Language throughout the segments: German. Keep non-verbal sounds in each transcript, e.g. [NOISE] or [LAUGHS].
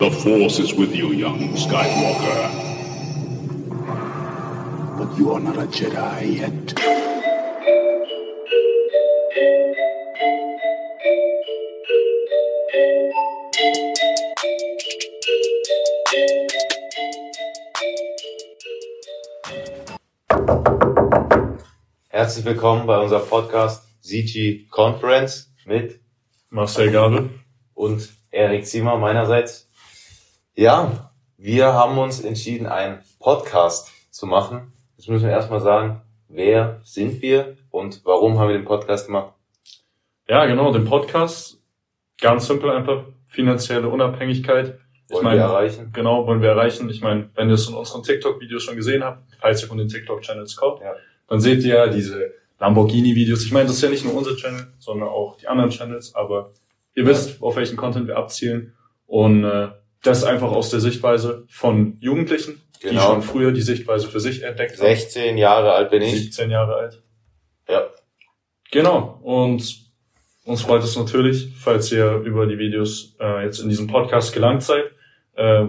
The Force is with you, young Skywalker. But you are not a Jedi yet. Herzlich willkommen bei unserem Podcast CG Conference mit Marcel Gabel. und Erik Zimmer meinerseits. Ja, wir haben uns entschieden, einen Podcast zu machen. Jetzt müssen wir erstmal sagen, wer sind wir und warum haben wir den Podcast gemacht? Ja, genau, den Podcast. Ganz simpel einfach. Finanzielle Unabhängigkeit. Ich Wollen meine, wir erreichen? genau, wollen wir erreichen. Ich meine, wenn ihr es in unseren TikTok-Videos schon gesehen habt, falls ihr von den TikTok-Channels kommt, Ja. dann seht ihr ja diese Lamborghini-Videos. Ich meine, das ist ja nicht nur unser Channel, sondern auch die anderen Channels, aber ihr wisst, auf welchen Content wir abzielen. Und äh, das einfach aus der Sichtweise von Jugendlichen, die Genau. schon früher die Sichtweise für sich entdeckt haben. 16 Jahre alt bin ich. 17 Jahre alt. Ja, Genau. Und uns freut es natürlich, falls ihr über die Videos äh, jetzt in diesem Podcast gelangt seid. Äh,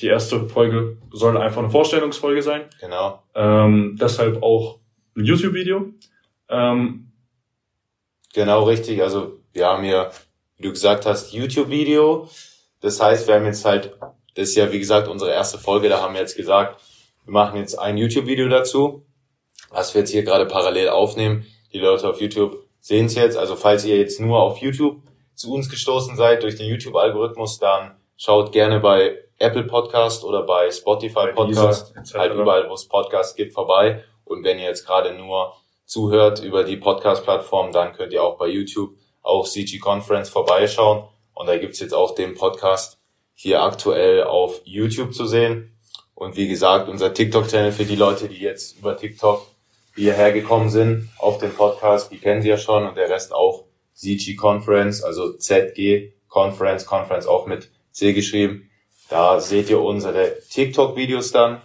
die erste Folge soll einfach eine Vorstellungsfolge sein. genau. Ähm, deshalb auch ein YouTube-Video. Ähm, Genau richtig. Also wir haben hier, wie du gesagt hast, YouTube-Video. Das heißt, wir haben jetzt halt, das ist ja wie gesagt unsere erste Folge, da haben wir jetzt gesagt, wir machen jetzt ein YouTube-Video dazu, was wir jetzt hier gerade parallel aufnehmen. Die Leute auf YouTube sehen es jetzt. Also falls ihr jetzt nur auf YouTube zu uns gestoßen seid durch den YouTube-Algorithmus, dann schaut gerne bei Apple Podcast oder bei Spotify Bei Podcast, etc. halt überall, wo es Podcasts gibt, vorbei. Und wenn ihr jetzt gerade nur zuhört über die Podcast-Plattform, dann könnt ihr auch bei YouTube auch CG Conference vorbeischauen. Und da gibt's jetzt auch den Podcast hier aktuell auf YouTube zu sehen. Und wie gesagt, unser TikTok-Channel für die Leute, die jetzt über TikTok hierher gekommen sind auf den Podcast, die kennen sie ja schon und der Rest auch CG Conference, also ZG Conference, Conference auch mit C geschrieben. Da seht ihr unsere TikTok-Videos dann.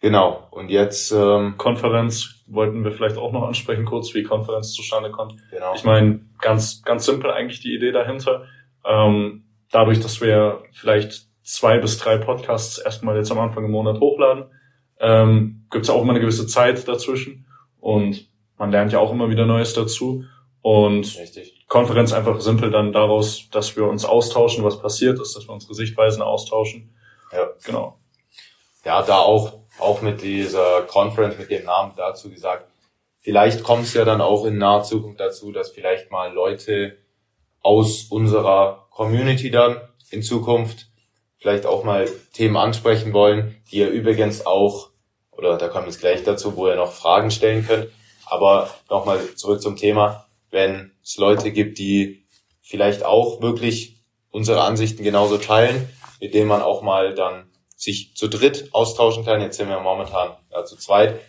Genau. Und jetzt, ähm, Konferenz wollten wir vielleicht auch noch ansprechen, kurz wie Konferenz zustande kommt. genau. Ich meine, ganz, ganz simpel eigentlich die Idee dahinter. Ähm, dadurch, dass wir vielleicht zwei bis drei Podcasts erstmal jetzt am Anfang im Monat hochladen, ähm, gibt es auch immer eine gewisse Zeit dazwischen und man lernt ja auch immer wieder Neues dazu. Und Richtig. Konferenz einfach simpel dann daraus, dass wir uns austauschen, was passiert ist, dass wir unsere Sichtweisen austauschen. Ja. Genau. ja, da auch, auch mit dieser Conference, mit dem Namen dazu gesagt, vielleicht kommt es ja dann auch in naher Zukunft dazu, dass vielleicht mal Leute aus unserer Community dann in Zukunft vielleicht auch mal Themen ansprechen wollen, die ihr übrigens auch, oder da kommen jetzt gleich dazu, wo ihr noch Fragen stellen könnt. Aber nochmal zurück zum Thema, wenn es Leute gibt, die vielleicht auch wirklich unsere Ansichten genauso teilen, mit denen man auch mal dann sich zu dritt austauschen kann. Jetzt sind wir momentan ja, zu zweit.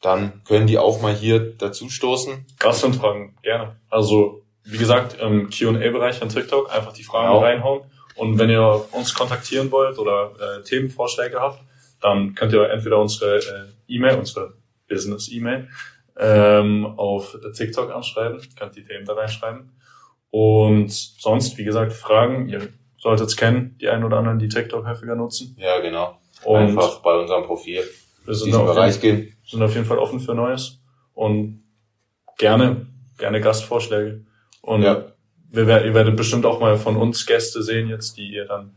Dann können die auch mal hier dazu stoßen. Gastanfragen, gerne. Also, wie gesagt, im Q&A-Bereich von TikTok einfach die Fragen Genau. reinhauen. Und wenn ihr uns kontaktieren wollt oder äh, Themenvorschläge habt, dann könnt ihr entweder unsere äh, E-Mail, unsere Business-E-Mail, ähm, auf TikTok anschreiben, könnt die Themen da reinschreiben. Und sonst, wie gesagt, Fragen, ihr solltet es kennen, die einen oder anderen, die TikTok häufiger nutzen. Ja, genau. Und Einfach bei unserem Profil wir in sind diesen Bereich jeden, gehen. sind auf jeden Fall offen für Neues. Und gerne, gerne Gastvorschläge. Und Ja. wir, ihr werdet bestimmt auch mal von uns Gäste sehen jetzt, die ihr dann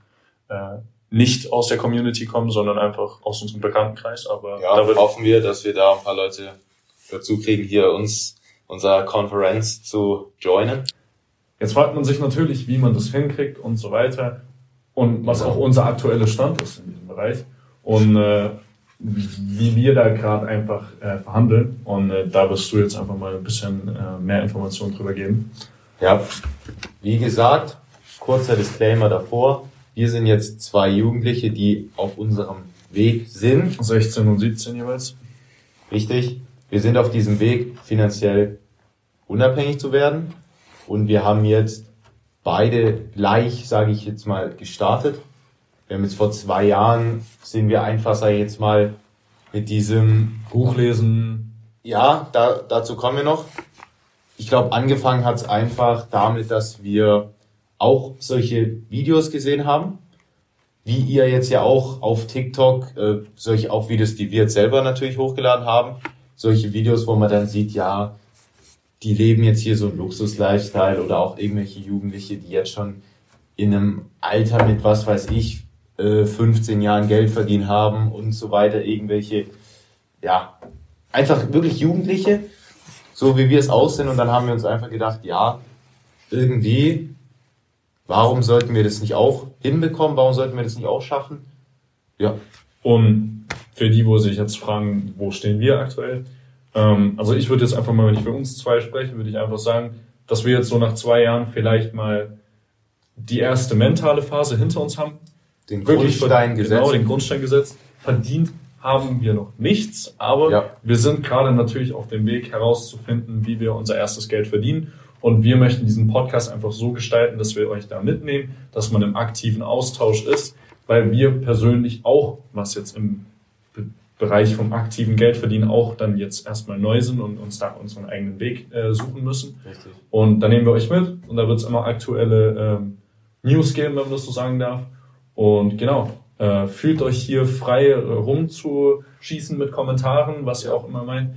äh, nicht aus der Community kommen, sondern einfach aus unserem Bekanntenkreis. Aber Ja, da hoffen wir, dass wir da ein paar Leute dazu kriegen, hier uns unserer Konferenz zu joinen. Jetzt fragt man sich natürlich, wie man das hinkriegt und so weiter. Und was auch unser aktueller Stand ist in diesem Bereich. Und äh, wie wir da gerade einfach äh, verhandeln. Und äh, da wirst du jetzt einfach mal ein bisschen äh, mehr Informationen drüber geben. Ja, wie gesagt, kurzer Disclaimer davor. Wir sind jetzt zwei Jugendliche, die auf unserem Weg sind. 16 und 17 jeweils. Richtig. Wir sind auf diesem Weg, finanziell unabhängig zu werden. Und wir haben jetzt beide gleich, sage ich jetzt mal, gestartet. Wir haben jetzt vor zwei Jahren, sind wir einfach, sage ich jetzt mal, mit diesem Buchlesen, Ja, da, dazu kommen wir noch. Ich glaube, angefangen hat es einfach damit, dass wir auch solche Videos gesehen haben. Wie ihr jetzt ja auch auf TikTok, äh, solche auch Videos, die wir jetzt selber natürlich hochgeladen haben, solche Videos, wo man dann sieht, ja, die leben jetzt hier so ein Luxus-Lifestyle oder auch irgendwelche Jugendliche, die jetzt schon in einem Alter mit, was weiß ich, 15 äh, Jahren Geld verdienen haben und so weiter, irgendwelche, ja, einfach wirklich Jugendliche, so wie wir es aussehen. Und dann haben wir uns einfach gedacht, ja, irgendwie, warum sollten wir das nicht auch hinbekommen? Warum sollten wir das nicht auch schaffen? Ja. Und für die, wo sich jetzt fragen, wo stehen wir aktuell? Ähm, also ich würde jetzt einfach mal, wenn ich für uns zwei spreche, würde ich einfach sagen, dass wir jetzt so nach zwei Jahren vielleicht mal die erste mentale Phase hinter uns haben. Den Grundstein gesetzt. Genau, den Grundstein gesetzt. Verdient haben wir noch nichts, aber ja. wir sind gerade natürlich auf dem Weg herauszufinden, wie wir unser erstes Geld verdienen. Und wir möchten diesen Podcast einfach so gestalten, dass wir euch da mitnehmen, dass man im aktiven Austausch ist, weil wir persönlich auch, was jetzt im Bereich vom aktiven Geldverdienen auch dann jetzt erstmal neu sind und uns da unseren eigenen Weg äh, suchen müssen. Richtig. Und da nehmen wir euch mit und da wird es immer aktuelle ähm, News geben, wenn man das so sagen darf. Und genau, äh, fühlt euch hier frei äh, rumzuschießen mit Kommentaren, was ihr auch immer meint.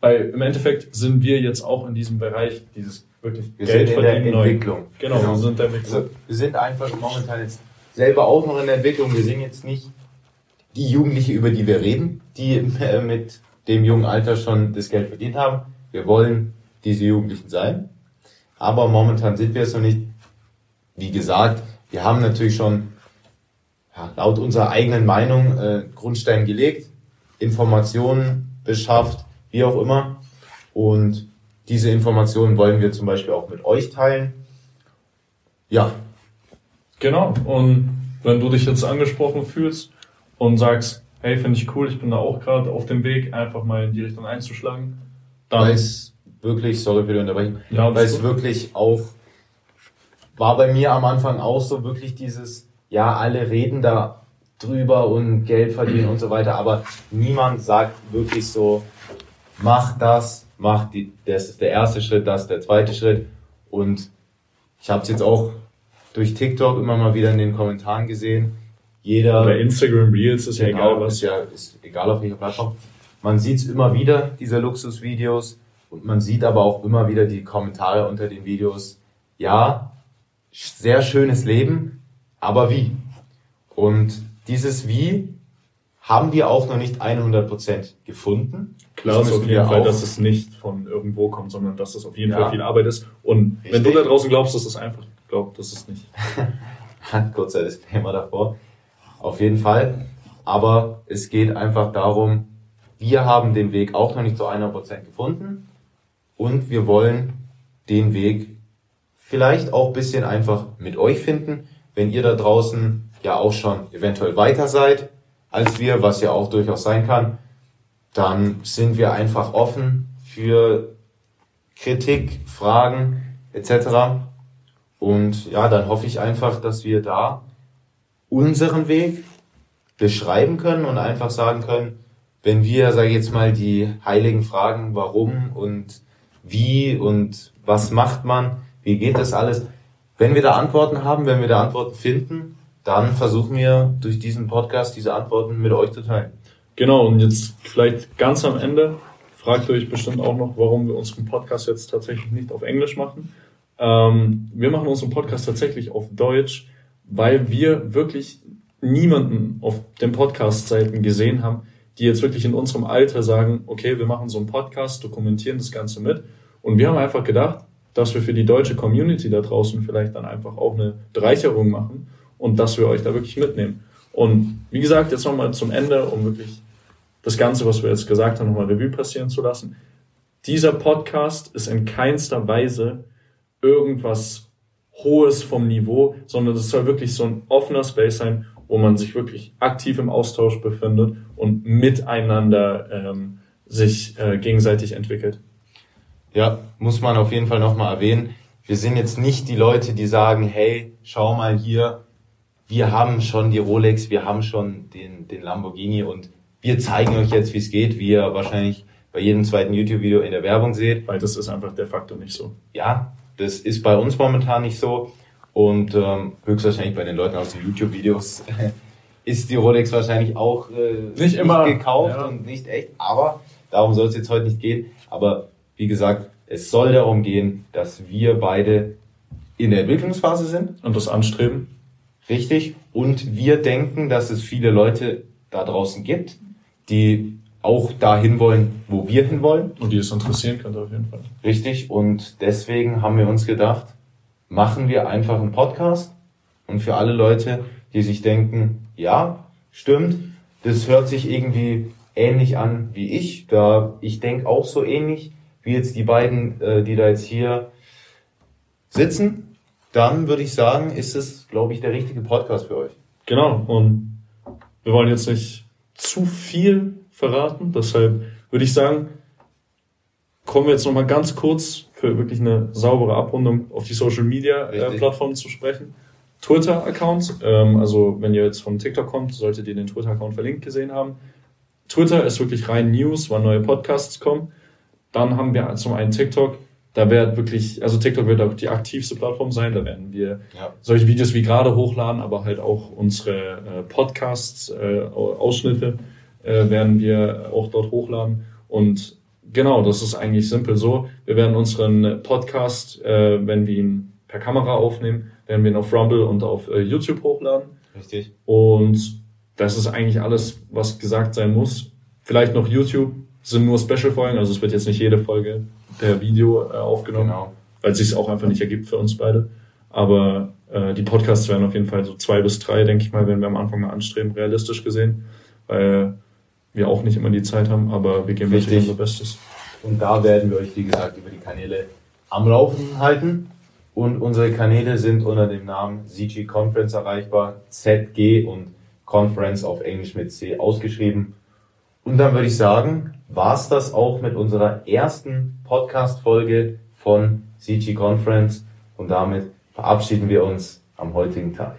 Weil im Endeffekt sind wir jetzt auch in diesem Bereich, dieses wirklich wir Geld sind in der Entwicklung. Genau, genau, wir sind der Entwicklung. Also, wir sind einfach momentan jetzt selber auch noch in der Entwicklung. Wir sind jetzt nicht die Jugendliche, über die wir reden, die äh, mit dem jungen Alter schon das Geld verdient haben. Wir wollen diese Jugendlichen sein. Aber momentan sind wir es noch nicht. Wie gesagt, wir haben natürlich schon ja, laut unserer eigenen Meinung äh, Grundstein gelegt, Informationen beschafft, wie auch immer. Und diese Informationen wollen wir zum Beispiel auch mit euch teilen. Ja. Genau. Und wenn du dich jetzt angesprochen fühlst und sagst, hey, finde ich cool, ich bin da auch gerade auf dem Weg, einfach mal in die Richtung einzuschlagen, dann. Weil es wirklich, sorry für die Unterbrechung, ja, weil es wirklich auch, war bei mir am Anfang auch so wirklich dieses, ja, alle reden da drüber und Geld verdienen und so weiter, aber niemand sagt wirklich so, mach das, mach die, das ist der erste Schritt, das ist der zweite Schritt und ich habe es jetzt auch durch TikTok immer mal wieder in den Kommentaren gesehen. Jeder oder Instagram Reels ist ja genau, egal was. Ist ja ist egal auf welcher Plattform. Man sieht es immer wieder diese Luxusvideos und man sieht aber auch immer wieder die Kommentare unter den Videos. Ja, sehr schönes Leben, aber wie? Und dieses Wie haben wir auch noch nicht 100% gefunden. Klar ist auf jeden Fall, dass es nicht von irgendwo kommt, sondern dass es auf jeden ja. Fall viel Arbeit ist. Und Richtig. wenn du da draußen glaubst, dass es einfach, glaub, das ist nicht. [LAUGHS] Gott sei Disclaimer davor. Auf jeden Fall. Aber es geht einfach darum, wir haben den Weg auch noch nicht zu 100% gefunden und wir wollen den Weg vielleicht auch bisschen einfach mit euch finden wenn ihr da draußen ja auch schon eventuell weiter seid als wir, was ja auch durchaus sein kann, dann sind wir einfach offen für Kritik, Fragen etc. Und ja, dann hoffe ich einfach, dass wir da unseren Weg beschreiben können und einfach sagen können, wenn wir, sage ich jetzt mal, die heiligen Fragen, warum und wie und was macht man, wie geht das alles, wenn wir da Antworten haben, wenn wir da Antworten finden, dann versuchen wir durch diesen Podcast diese Antworten mit euch zu teilen. Genau, und jetzt vielleicht ganz am Ende fragt ihr euch bestimmt auch noch, warum wir unseren Podcast jetzt tatsächlich nicht auf Englisch machen. Ähm, wir machen unseren Podcast tatsächlich auf Deutsch, weil wir wirklich niemanden auf den Podcast-Seiten gesehen haben, die jetzt wirklich in unserem Alter sagen, okay, wir machen so einen Podcast, dokumentieren das Ganze mit. Und wir haben einfach gedacht, dass wir für die deutsche Community da draußen vielleicht dann einfach auch eine Bereicherung machen und dass wir euch da wirklich mitnehmen. Und wie gesagt, jetzt nochmal zum Ende, um wirklich das Ganze, was wir jetzt gesagt haben, nochmal Revue passieren zu lassen. Dieser Podcast ist in keinster Weise irgendwas Hohes vom Niveau, sondern es soll wirklich so ein offener Space sein, wo man sich wirklich aktiv im Austausch befindet und miteinander ähm, sich äh, gegenseitig entwickelt. Ja, muss man auf jeden Fall nochmal erwähnen. Wir sind jetzt nicht die Leute, die sagen, hey, schau mal hier, wir haben schon die Rolex, wir haben schon den, den Lamborghini und wir zeigen euch jetzt, wie es geht, wie ihr wahrscheinlich bei jedem zweiten YouTube-Video in der Werbung seht. Weil das ist einfach der Faktor nicht so. Ja, das ist bei uns momentan nicht so und ähm, höchstwahrscheinlich bei den Leuten aus den YouTube-Videos [LAUGHS] ist die Rolex wahrscheinlich auch äh, Nicht immer, gekauft ja. und nicht echt. Aber darum soll es jetzt heute nicht gehen. Aber wie gesagt, es soll darum gehen, dass wir beide in der Entwicklungsphase sind. Und das Anstreben. Richtig. Und wir denken, dass es viele Leute da draußen gibt, die auch dahin wollen, wo wir hinwollen. Und die es interessieren könnte auf jeden Fall. Richtig. Und deswegen haben wir uns gedacht, machen wir einfach einen Podcast. Und für alle Leute, die sich denken, ja, stimmt, das hört sich irgendwie ähnlich an wie ich. Da ich denke auch so ähnlich wie jetzt die beiden, äh, die da jetzt hier sitzen. Dann würde ich sagen, ist es, glaube ich, der richtige Podcast für euch. Genau. Und wir wollen jetzt nicht zu viel verraten. Deshalb würde ich sagen, kommen wir jetzt nochmal ganz kurz für wirklich eine saubere Abrundung auf die Social Media äh. Plattformen zu sprechen. Twitter-Account, ähm, also wenn ihr jetzt von TikTok kommt, solltet ihr den Twitter-Account verlinkt gesehen haben. Twitter ist wirklich rein News, wann neue Podcasts kommen. Dann haben wir zum einen TikTok. Da wird wirklich, also TikTok wird auch die aktivste Plattform sein. Da werden wir Ja. solche Videos wie gerade hochladen, aber halt auch unsere äh, Podcasts, äh, Au- Ausschnitte äh, werden wir auch dort hochladen. Und genau, das ist eigentlich simpel so. Wir werden unseren Podcast, äh, wenn wir ihn per Kamera aufnehmen, werden wir ihn auf Rumble und auf äh, YouTube hochladen. Richtig. Und das ist eigentlich alles, was gesagt sein muss. Vielleicht noch YouTube sind nur Special-Folgen, also es wird jetzt nicht jede Folge per Video äh, aufgenommen Genau. weil es sich auch einfach nicht ergibt für uns beide. Aber äh, die Podcasts werden auf jeden Fall so zwei bis drei, denke ich mal, werden wir am Anfang mal anstreben, realistisch gesehen, weil wir auch nicht immer die Zeit haben, aber wir geben natürlich unser Bestes. Und da werden wir euch, wie gesagt, über die Kanäle am Laufen halten. Und unsere Kanäle sind unter dem Namen ZG Conference erreichbar. ZG und Conference auf Englisch mit C ausgeschrieben. Und dann würde ich sagen, war's das auch mit unserer ersten Podcast-Folge von CG Conference. Und damit verabschieden wir uns am heutigen Tag.